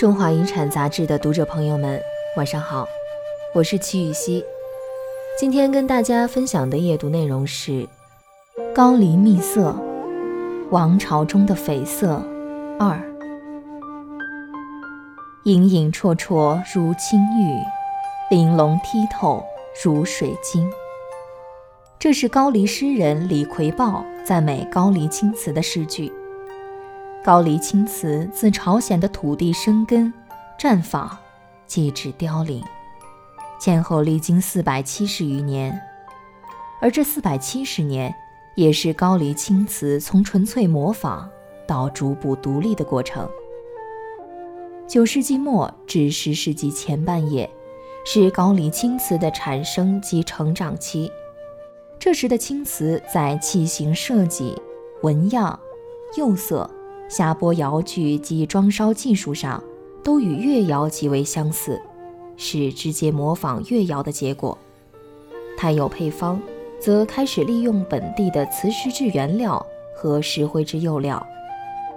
中华遗产杂志的读者朋友们，晚上好，我是齐雨溪。今天跟大家分享的阅读内容是《高黎秘色：王朝中的绯色二》。隐隐绰绰如青玉，玲珑剔透如水晶。这是高丽诗人李逵豹赞美高丽青瓷的诗句。高丽青瓷自朝鲜的土地生根、绽放，继至凋零，前后历经四百七十余年。而这四百七十年，也是高丽青瓷从纯粹模仿到逐步独立的过程。九世纪末至十世纪前半叶，是高丽青瓷的产生及成长期。这时的青瓷在器型设计、纹样、釉色。下拨窑具及装烧技术上，都与越窑极为相似，是直接模仿越窑的结果。胎釉配方则开始利用本地的瓷石质原料和石灰质釉料，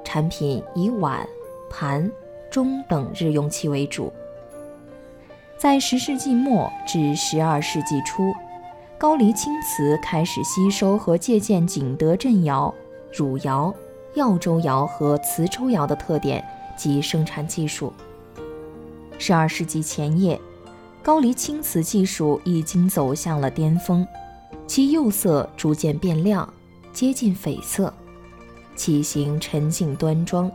产品以碗、盘、钟等日用器为主。在十世纪末至十二世纪初，高黎青瓷开始吸收和借鉴景德镇窑、汝窑。耀州窑和磁州窑的特点及生产技术。十二世纪前叶，高黎青瓷技术已经走向了巅峰，其釉色逐渐变亮，接近绯色，器型沉静端庄，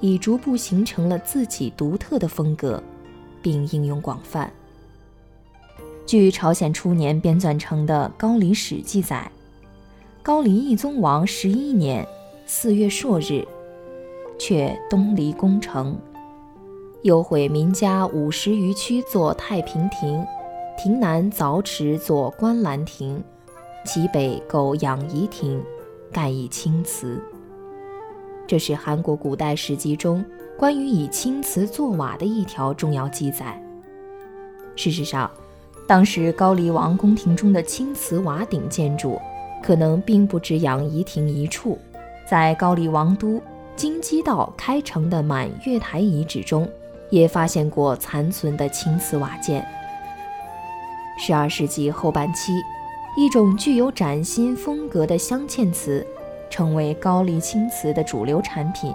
已逐步形成了自己独特的风格，并应用广泛。据朝鲜初年编纂成的《高丽史》记载，高丽义宗王十一年。四月朔日，却东离宫城，又毁民家五十余区，作太平亭；亭南凿池，作观澜亭；其北构养仪亭，盖以青瓷。这是韩国古代史籍中关于以青瓷作瓦的一条重要记载。事实上，当时高丽王宫廷中的青瓷瓦顶建筑，可能并不止养仪亭一处。在高丽王都京畿道开城的满月台遗址中，也发现过残存的青瓷瓦件。十二世纪后半期，一种具有崭新风格的镶嵌瓷，成为高丽青瓷的主流产品。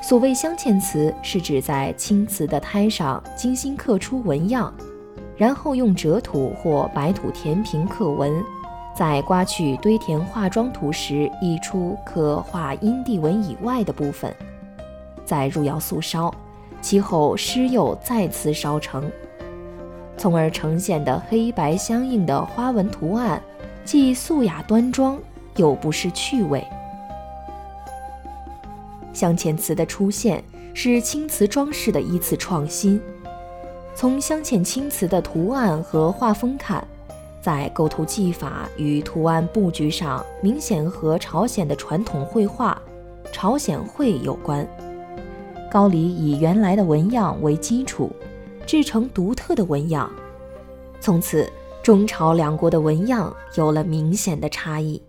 所谓镶嵌瓷，是指在青瓷的胎上精心刻出纹样，然后用折土或白土填平刻纹。在刮去堆填化妆土时，溢出可画阴地纹以外的部分，再入窑素烧，其后施釉再次烧成，从而呈现的黑白相映的花纹图案，既素雅端庄，又不失趣味。镶嵌瓷的出现是青瓷装饰的一次创新。从镶嵌青瓷的图案和画风看。在构图技法与图案布局上，明显和朝鲜的传统绘画“朝鲜绘”有关。高丽以原来的纹样为基础，制成独特的纹样，从此中朝两国的纹样有了明显的差异。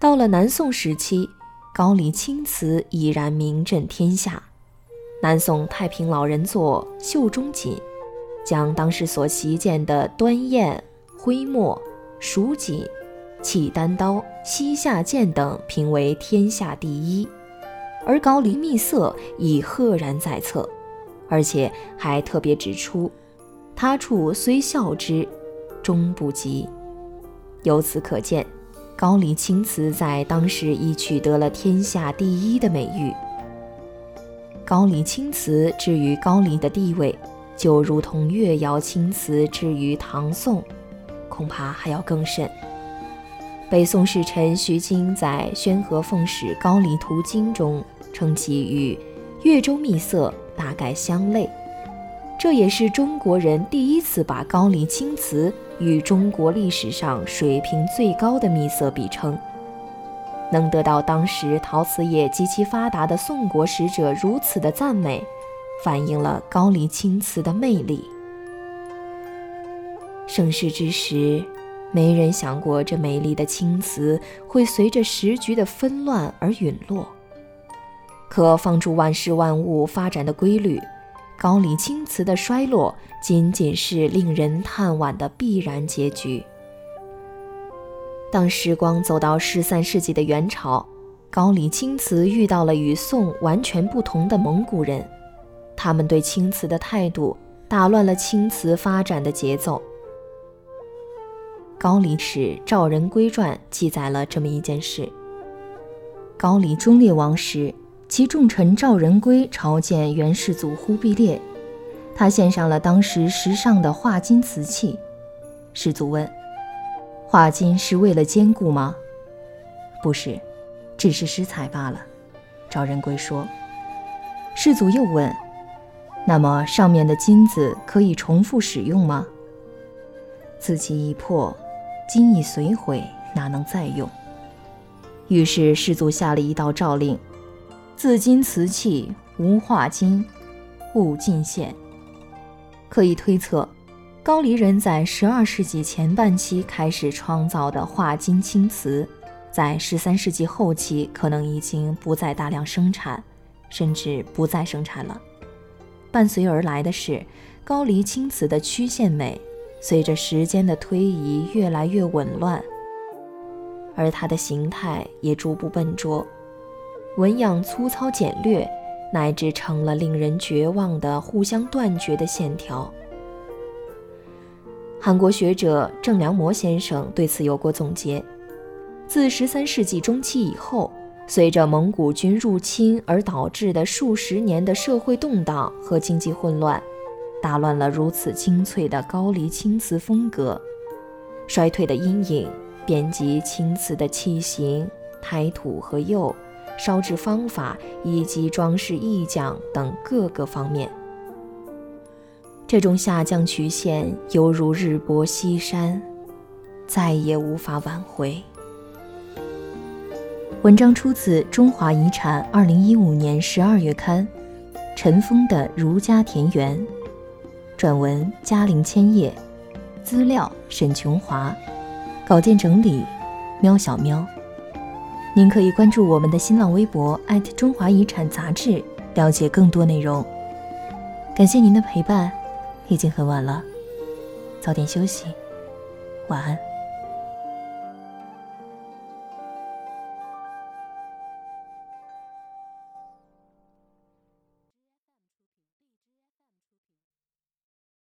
到了南宋时期，高丽青瓷已然名震天下。南宋太平老人作《袖中锦》。将当时所习见的端砚、徽墨、蜀锦、契丹刀、西夏剑等评为天下第一，而高黎秘色已赫然在侧，而且还特别指出，他处虽效之，终不及。由此可见，高丽青瓷在当时已取得了天下第一的美誉。高丽青瓷至于高丽的地位。就如同越窑青瓷之于唐宋，恐怕还要更甚。北宋使臣徐经在《宣和奉使高丽图经》中称其与越州秘色大概相类，这也是中国人第一次把高丽青瓷与中国历史上水平最高的秘色比称。能得到当时陶瓷业极其发达的宋国使者如此的赞美。反映了高丽青瓷的魅力。盛世之时，没人想过这美丽的青瓷会随着时局的纷乱而陨落。可放逐万事万物发展的规律。高丽青瓷的衰落仅仅是令人叹惋的必然结局。当时光走到十三世纪的元朝，高丽青瓷遇到了与宋完全不同的蒙古人，他们对青瓷的态度打乱了青瓷发展的节奏。高丽史赵仁圭传记载了这么一件事：高丽忠烈王时。其重臣赵仁圭朝见元世祖忽必烈，他献上了当时时尚的化金瓷器。世祖问：“化金是为了坚固吗？”“不是，只是施材罢了。”赵仁圭说。世祖又问：“那么上面的金子可以重复使用吗？”“瓷器一破，金已损毁，哪能再用？”于是世祖下了一道诏令。自今瓷器无化金，勿进献。可以推测，高丽人在十二世纪前半期开始创造的化金青瓷，在十三世纪后期可能已经不再大量生产，甚至不再生产了。伴随而来的是，高丽青瓷的曲线美随着时间的推移越来越紊乱，而它的形态也逐步笨拙。纹样粗糙简略，乃至成了令人绝望的互相断绝的线条。韩国学者郑良模先生对此有过总结：自十三世纪中期以后，随着蒙古军入侵而导致的数十年的社会动荡和经济混乱，打乱了如此精粹的高丽青瓷风格。衰退的阴影遍及青瓷的器型、胎土和釉。烧制方法以及装饰意匠等各个方面，这种下降曲线犹如日薄西山，再也无法挽回。文章出自《中华遗产》二零一五年十二月刊，尘封的《儒家田园》，转文嘉陵千叶，资料沈琼华，稿件整理喵小喵。您可以关注我们的新浪微博中华遗产杂志，了解更多内容。感谢您的陪伴，已经很晚了，早点休息，晚安。